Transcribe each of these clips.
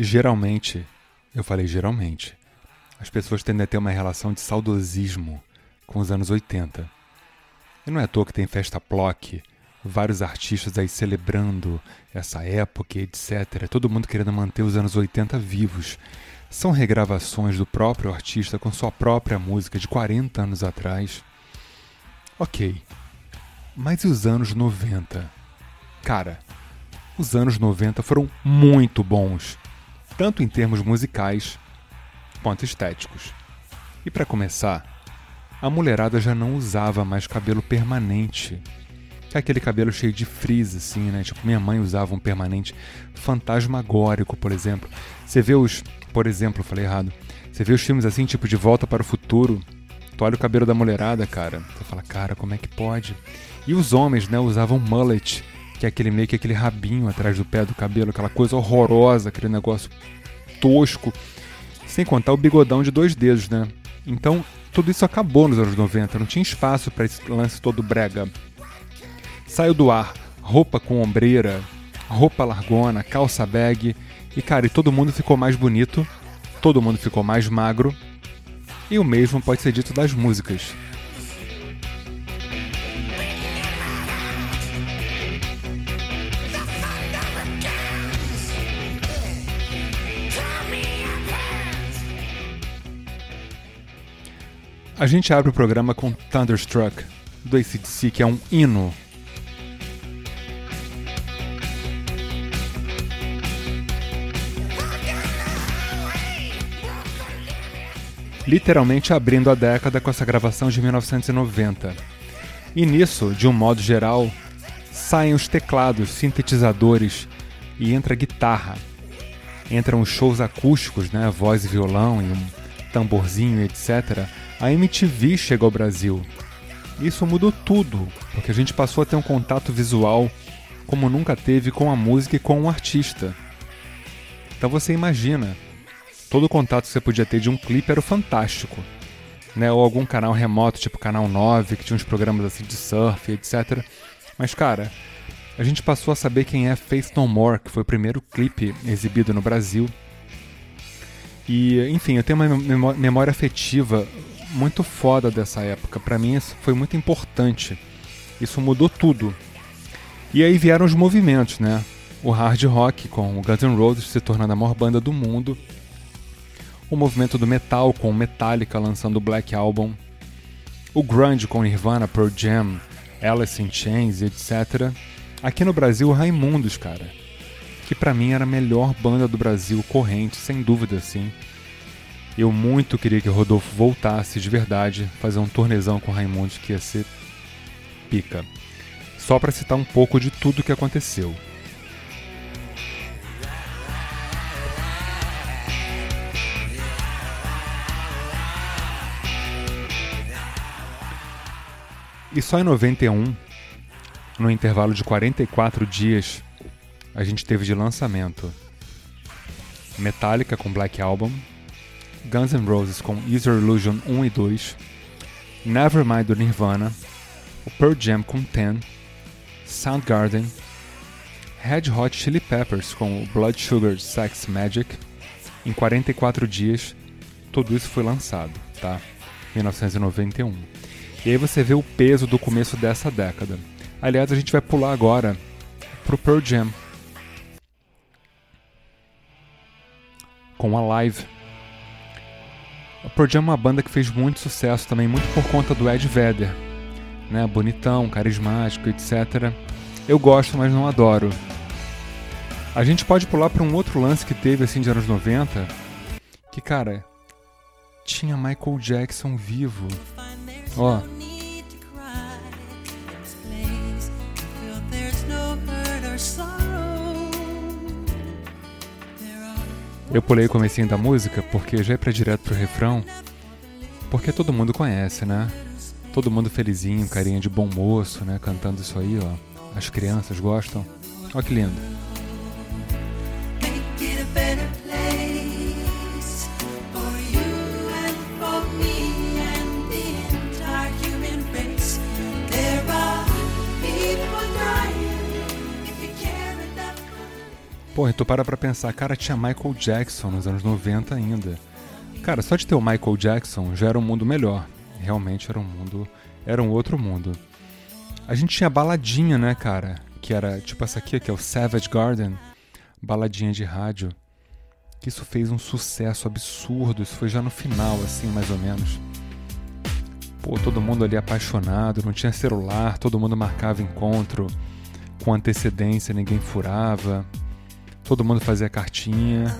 Geralmente, eu falei geralmente, as pessoas tendem a ter uma relação de saudosismo com os anos 80. E não é à toa que tem festa Plock, vários artistas aí celebrando essa época, etc. Todo mundo querendo manter os anos 80 vivos. São regravações do próprio artista com sua própria música de 40 anos atrás. Ok. Mas e os anos 90? Cara, os anos 90 foram muito bons tanto em termos musicais quanto estéticos. E para começar, a mulherada já não usava mais cabelo permanente. É aquele cabelo cheio de frizz, assim, né? Tipo, minha mãe usava um permanente fantasmagórico, por exemplo. Você vê os. Por exemplo, falei errado. Você vê os filmes assim, tipo De Volta para o Futuro. Tu olha o cabelo da mulherada, cara. Você fala, cara, como é que pode? E os homens, né, usavam mullet, que é aquele meio que aquele rabinho atrás do pé do cabelo, aquela coisa horrorosa, aquele negócio tosco. Sem contar o bigodão de dois dedos, né? Então, tudo isso acabou nos anos 90, não tinha espaço para esse lance todo brega. Saiu do ar roupa com ombreira, roupa largona, calça bag, e cara, e todo mundo ficou mais bonito, todo mundo ficou mais magro, e o mesmo pode ser dito das músicas. A gente abre o programa com Thunderstruck, do ACDC, que é um hino. Literalmente abrindo a década com essa gravação de 1990. E nisso, de um modo geral, saem os teclados, sintetizadores e entra guitarra. Entram os shows acústicos, né, voz e violão e um tamborzinho, etc a MTV chega ao Brasil. Isso mudou tudo, porque a gente passou a ter um contato visual como nunca teve com a música e com o artista. Então você imagina, todo o contato que você podia ter de um clipe era fantástico. Né? Ou algum canal remoto, tipo Canal 9, que tinha uns programas assim de surf, etc. Mas cara, a gente passou a saber quem é Faith No More, que foi o primeiro clipe exibido no Brasil. E, enfim, eu tenho uma memória afetiva muito foda dessa época. Para mim isso foi muito importante. Isso mudou tudo. E aí vieram os movimentos, né? O hard rock com o Guns N' Roses se tornando a maior banda do mundo. O movimento do metal com Metallica lançando o Black Album. O grunge com Nirvana, Pearl Jam, Alice in Chains, etc. Aqui no Brasil, Raimundos, cara. Que para mim era a melhor banda do Brasil corrente, sem dúvida, assim. Eu muito queria que o Rodolfo voltasse de verdade, fazer um tornezão com o Raimundo que ia ser pica. Só para citar um pouco de tudo que aconteceu. E só em 91, no intervalo de 44 dias, a gente teve de lançamento Metallica com Black Album, Guns N' Roses com User Illusion 1 e 2, Nevermind do Nirvana, o Pearl Jam com Ten, Soundgarden, Red Hot Chili Peppers com Blood Sugar Sex Magic. Em 44 dias, tudo isso foi lançado, tá? 1991. E aí você vê o peso do começo dessa década. Aliás, a gente vai pular agora pro Pearl Jam. Com a live a Pearl Jam é uma banda que fez muito sucesso também, muito por conta do Ed Vedder, né? Bonitão, carismático, etc. Eu gosto, mas não adoro. A gente pode pular para um outro lance que teve assim de anos 90, que cara, tinha Michael Jackson vivo. Ó, Eu pulei o comecinho da música porque já é pra direto pro refrão, porque todo mundo conhece, né? Todo mundo felizinho, carinha de bom moço, né? Cantando isso aí, ó. As crianças gostam. Ó que lindo. Porra, tu para pra pensar, cara, tinha Michael Jackson nos anos 90 ainda. Cara, só de ter o Michael Jackson já era um mundo melhor. Realmente era um mundo. Era um outro mundo. A gente tinha baladinha, né, cara? Que era tipo essa aqui, que é o Savage Garden. Baladinha de rádio. Que isso fez um sucesso absurdo. Isso foi já no final, assim, mais ou menos. Pô, todo mundo ali apaixonado, não tinha celular, todo mundo marcava encontro com antecedência, ninguém furava. Todo mundo fazia cartinha.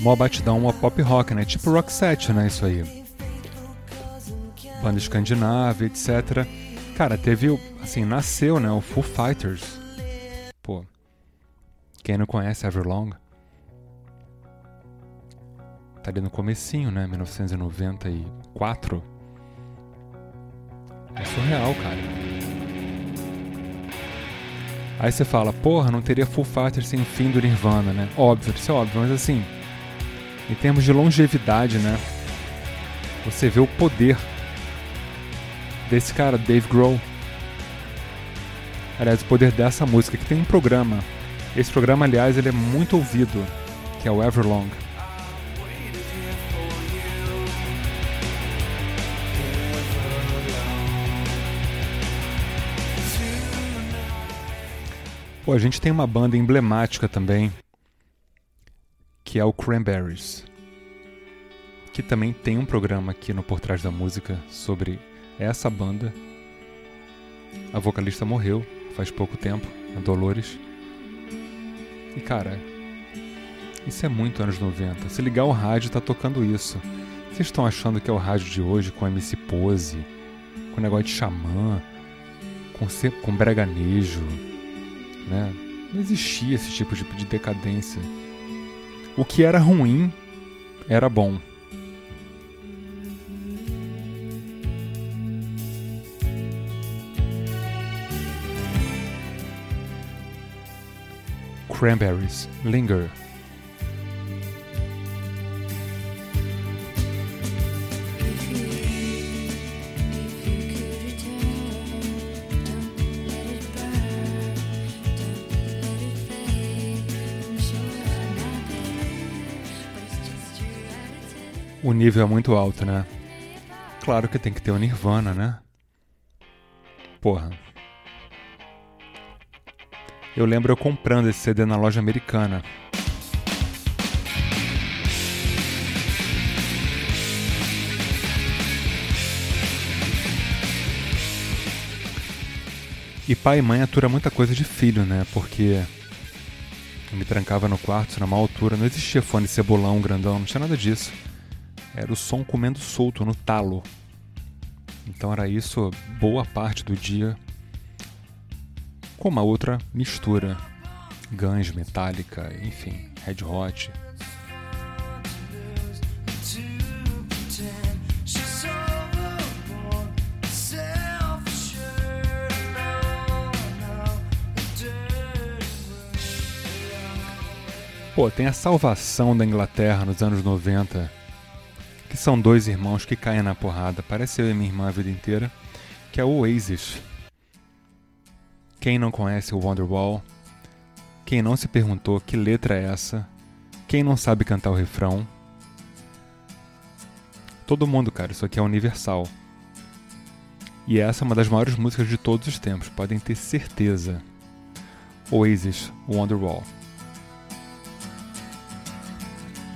Mó batidão, uma pop rock, né? Tipo rock set, né? Isso aí. Banda escandinava, etc. Cara, teve, assim, nasceu, né? O Foo Fighters. Quem não conhece Everlong? Tá ali no comecinho, né? 1994. É surreal, cara. Aí você fala, porra, não teria Full Fighters sem fim do Nirvana, né? Óbvio, isso é óbvio, mas assim, em termos de longevidade, né? Você vê o poder desse cara, Dave Grohl. Aliás, o poder dessa música, que tem um programa. Esse programa, aliás, ele é muito ouvido, que é o Everlong. Pô, a gente tem uma banda emblemática também, que é o Cranberries, que também tem um programa aqui no Por Trás da Música sobre essa banda. A vocalista morreu faz pouco tempo, a Dolores. E cara, isso é muito anos 90. Se ligar o rádio, tá tocando isso. Vocês estão achando que é o rádio de hoje com MC Pose, com negócio de xamã, com, com breganejo, né? Não existia esse tipo de decadência. O que era ruim era bom. Cranberries, Linger. O nível é muito alto, né? Claro que tem que ter o Nirvana, né? Porra. Eu lembro eu comprando esse CD na loja americana. E pai e mãe atura muita coisa de filho, né? Porque eu me trancava no quarto na má altura, não existia fone cebolão grandão, não tinha nada disso. Era o som comendo solto no talo. Então era isso boa parte do dia com uma outra mistura. Guns, Metallica, enfim, Red Hot. Pô, tem a salvação da Inglaterra nos anos 90, que são dois irmãos que caem na porrada. Parece eu e minha irmã a vida inteira, que é o Oasis. Quem não conhece o Wonderwall? Quem não se perguntou que letra é essa? Quem não sabe cantar o refrão? Todo mundo, cara, isso aqui é universal. E essa é uma das maiores músicas de todos os tempos, podem ter certeza. Oasis, Wonderwall.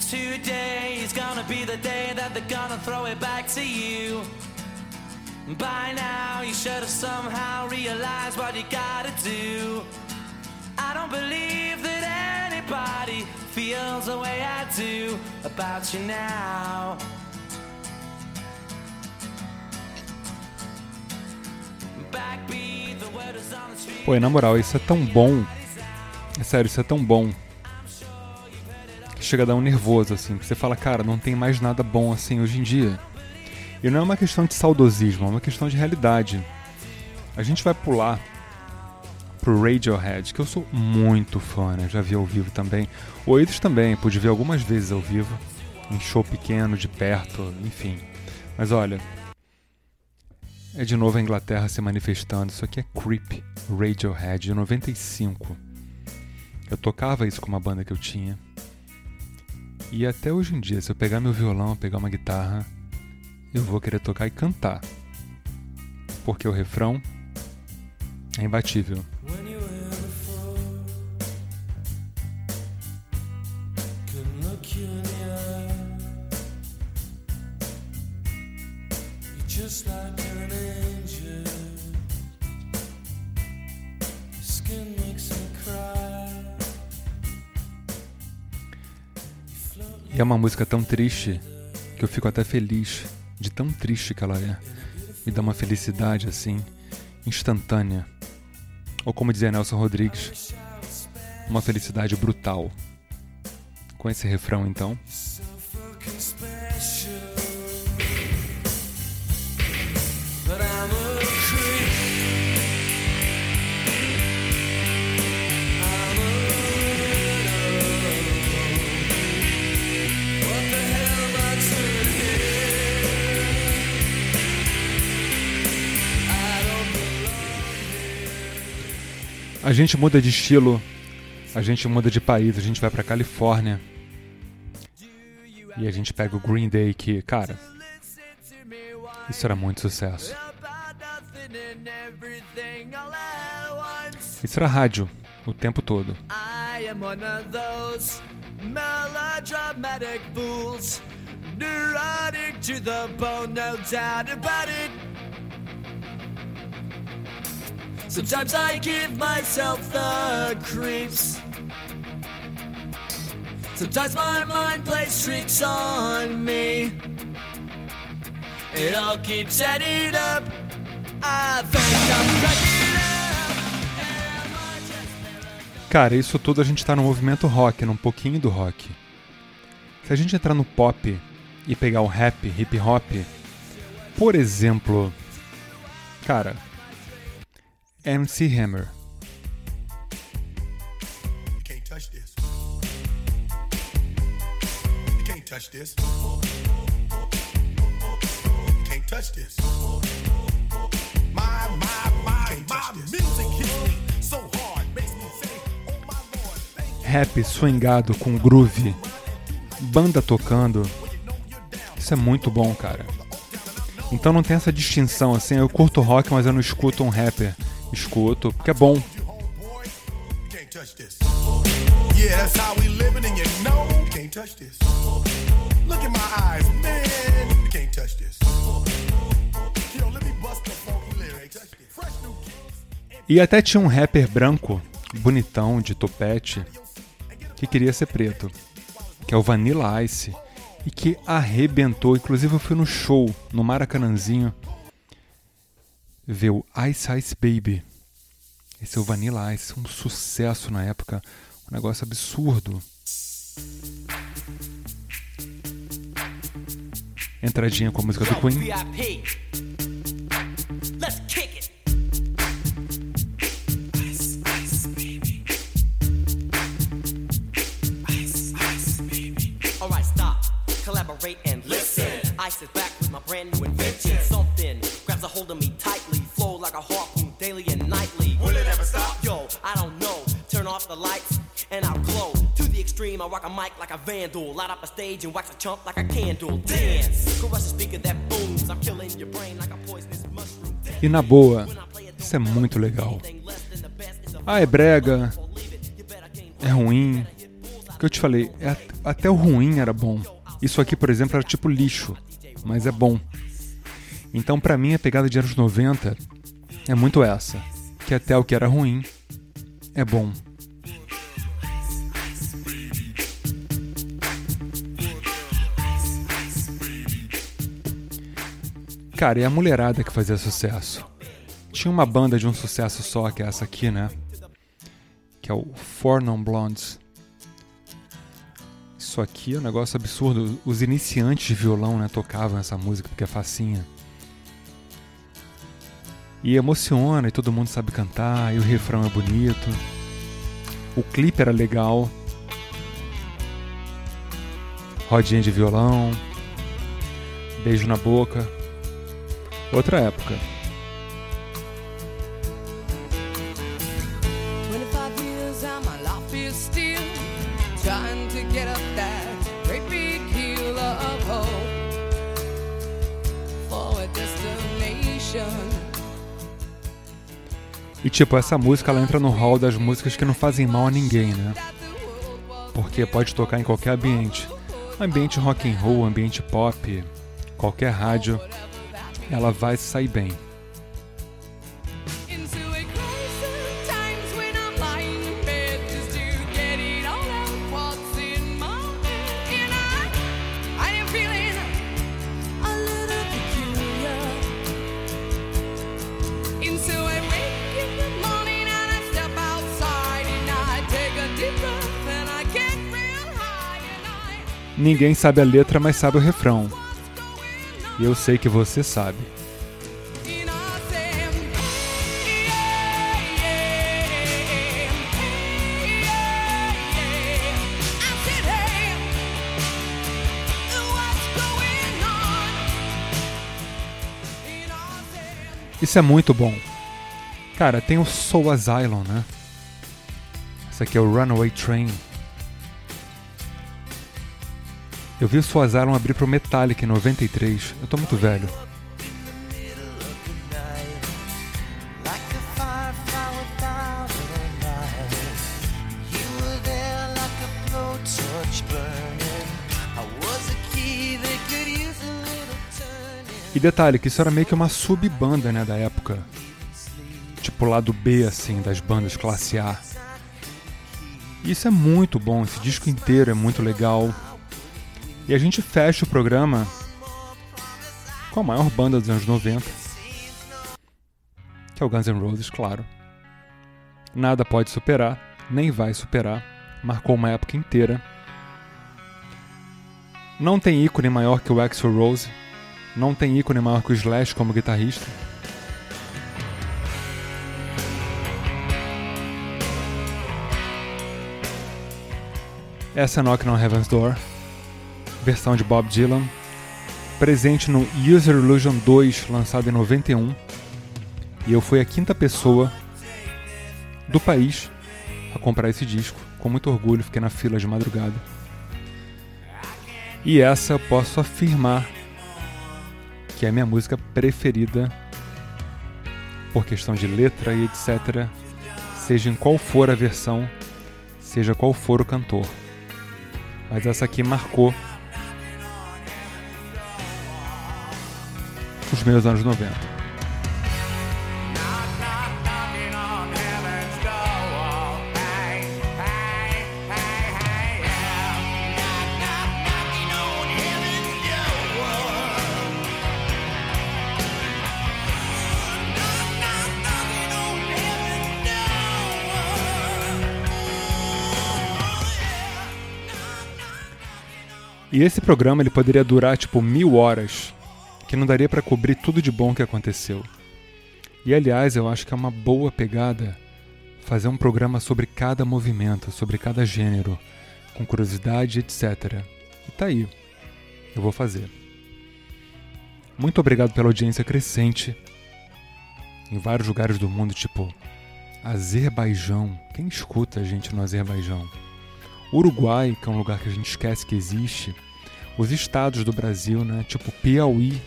Today is gonna be the day that they're gonna throw it back to you. By now, you should have somehow realized what you gotta do. I don't believe that anybody feels the way I do about you now. Pô, na moral, isso é tão bom. É sério, isso é tão bom. Que chega a dar um nervoso, assim. Que você fala, cara, não tem mais nada bom assim hoje em dia. E não é uma questão de saudosismo, é uma questão de realidade. A gente vai pular pro Radiohead, que eu sou muito fã, né? Já vi ao vivo também. Oasis também, pude ver algumas vezes ao vivo, em show pequeno, de perto, enfim. Mas olha, é de novo a Inglaterra se manifestando. Isso aqui é Creep, Radiohead, de 95. Eu tocava isso com uma banda que eu tinha. E até hoje em dia, se eu pegar meu violão, pegar uma guitarra, eu vou querer tocar e cantar. Porque o refrão é imbatível. E é uma música tão triste que eu fico até feliz de tão triste que ela é. Me dá uma felicidade assim, instantânea. Ou como dizia Nelson Rodrigues, uma felicidade brutal. Com esse refrão então. A gente muda de estilo, a gente muda de país, a gente vai pra Califórnia. E a gente pega o Green Day que, cara, isso era muito sucesso. Isso era rádio o tempo todo. neurotic Sometimes I give myself the creeps. Sometimes my mind plays tricks on me. It all keeps adding up. I think. Cara, isso tudo a gente tá no movimento rock, num pouquinho do rock. Se a gente entrar no pop e pegar o rap, hip hop, por exemplo, cara, MC Hammer. Rap swingado com groove, banda tocando. Isso é muito bom, cara. Então não tem essa distinção assim, eu curto rock, mas eu não escuto um rapper escuto, porque é bom. E até tinha um rapper branco, bonitão, de topete, que queria ser preto, que é o Vanilla Ice, e que arrebentou. Inclusive eu fui no show, no Maracanãzinho, ver o Ice Ice Baby. Esse é o Vanilla Ice, um sucesso na época, um negócio absurdo. Entradinha com a música do Queen. Like a vandal. Light up a stage and wax a chump like a candle. Dance, crush a speaker that booms. I'm killing your brain like a poisonous mushroom. E na boa, isso é muito legal. Ah, é brega, é ruim. O que eu te falei, é, até o ruim era bom. Isso aqui, por exemplo, era tipo lixo, mas é bom. Então, para mim, a pegada de anos 90 é muito essa, que até o que era ruim é bom. Cara, e a mulherada que fazia sucesso? Tinha uma banda de um sucesso só, que é essa aqui, né? Que é o Four Non Blondes. Isso aqui é um negócio absurdo. Os iniciantes de violão, né, tocavam essa música porque é facinha. E emociona e todo mundo sabe cantar, e o refrão é bonito. O clipe era legal. Rodinha de violão. Beijo na boca. Outra época. E tipo, essa música ela entra no hall das músicas que não fazem mal a ninguém, né? Porque pode tocar em qualquer ambiente. Ambiente rock and roll, ambiente pop, qualquer rádio, ela vai sair bem. Ninguém sabe a letra, mas sabe o refrão. E eu sei que você sabe. Isso é muito bom. Cara, tem o Soul Asylum, né? Esse aqui é o Runaway Train. Eu vi o Suazaron abrir pro Metallica em 93. Eu tô muito velho. E detalhe, que isso era meio que uma sub-banda, né, da época. Tipo lado B, assim, das bandas classe A. Isso é muito bom, esse disco inteiro é muito legal. E a gente fecha o programa com a maior banda dos anos 90, que é o Guns N' Roses, claro. Nada pode superar, nem vai superar, marcou uma época inteira. Não tem ícone maior que o Axel Rose, não tem ícone maior que o Slash como guitarrista. Essa é Knock on Heaven's Door versão de Bob Dylan, presente no User Illusion 2, lançado em 91. E eu fui a quinta pessoa do país a comprar esse disco. Com muito orgulho, fiquei na fila de madrugada. E essa eu posso afirmar que é a minha música preferida por questão de letra e etc. Seja em qual for a versão, seja qual for o cantor. Mas essa aqui marcou os meus anos 90. E esse programa ele poderia durar tipo mil horas que não daria para cobrir tudo de bom que aconteceu. E aliás, eu acho que é uma boa pegada fazer um programa sobre cada movimento, sobre cada gênero, com curiosidade, etc. E tá aí. Eu vou fazer. Muito obrigado pela audiência crescente em vários lugares do mundo, tipo Azerbaijão. Quem escuta a gente no Azerbaijão? Uruguai, que é um lugar que a gente esquece que existe. Os estados do Brasil, né? Tipo Piauí,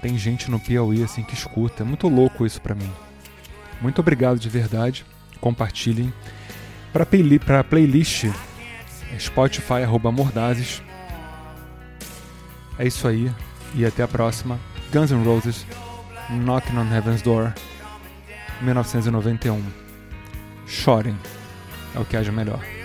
tem gente no Piauí assim que escuta. É muito louco isso para mim. Muito obrigado de verdade. Compartilhem. Para play, playlist, é Spotify arroba Mordazes. É isso aí. E até a próxima. Guns N' Roses, Knocking on Heaven's Door, 1991. Chorem. É o que haja melhor.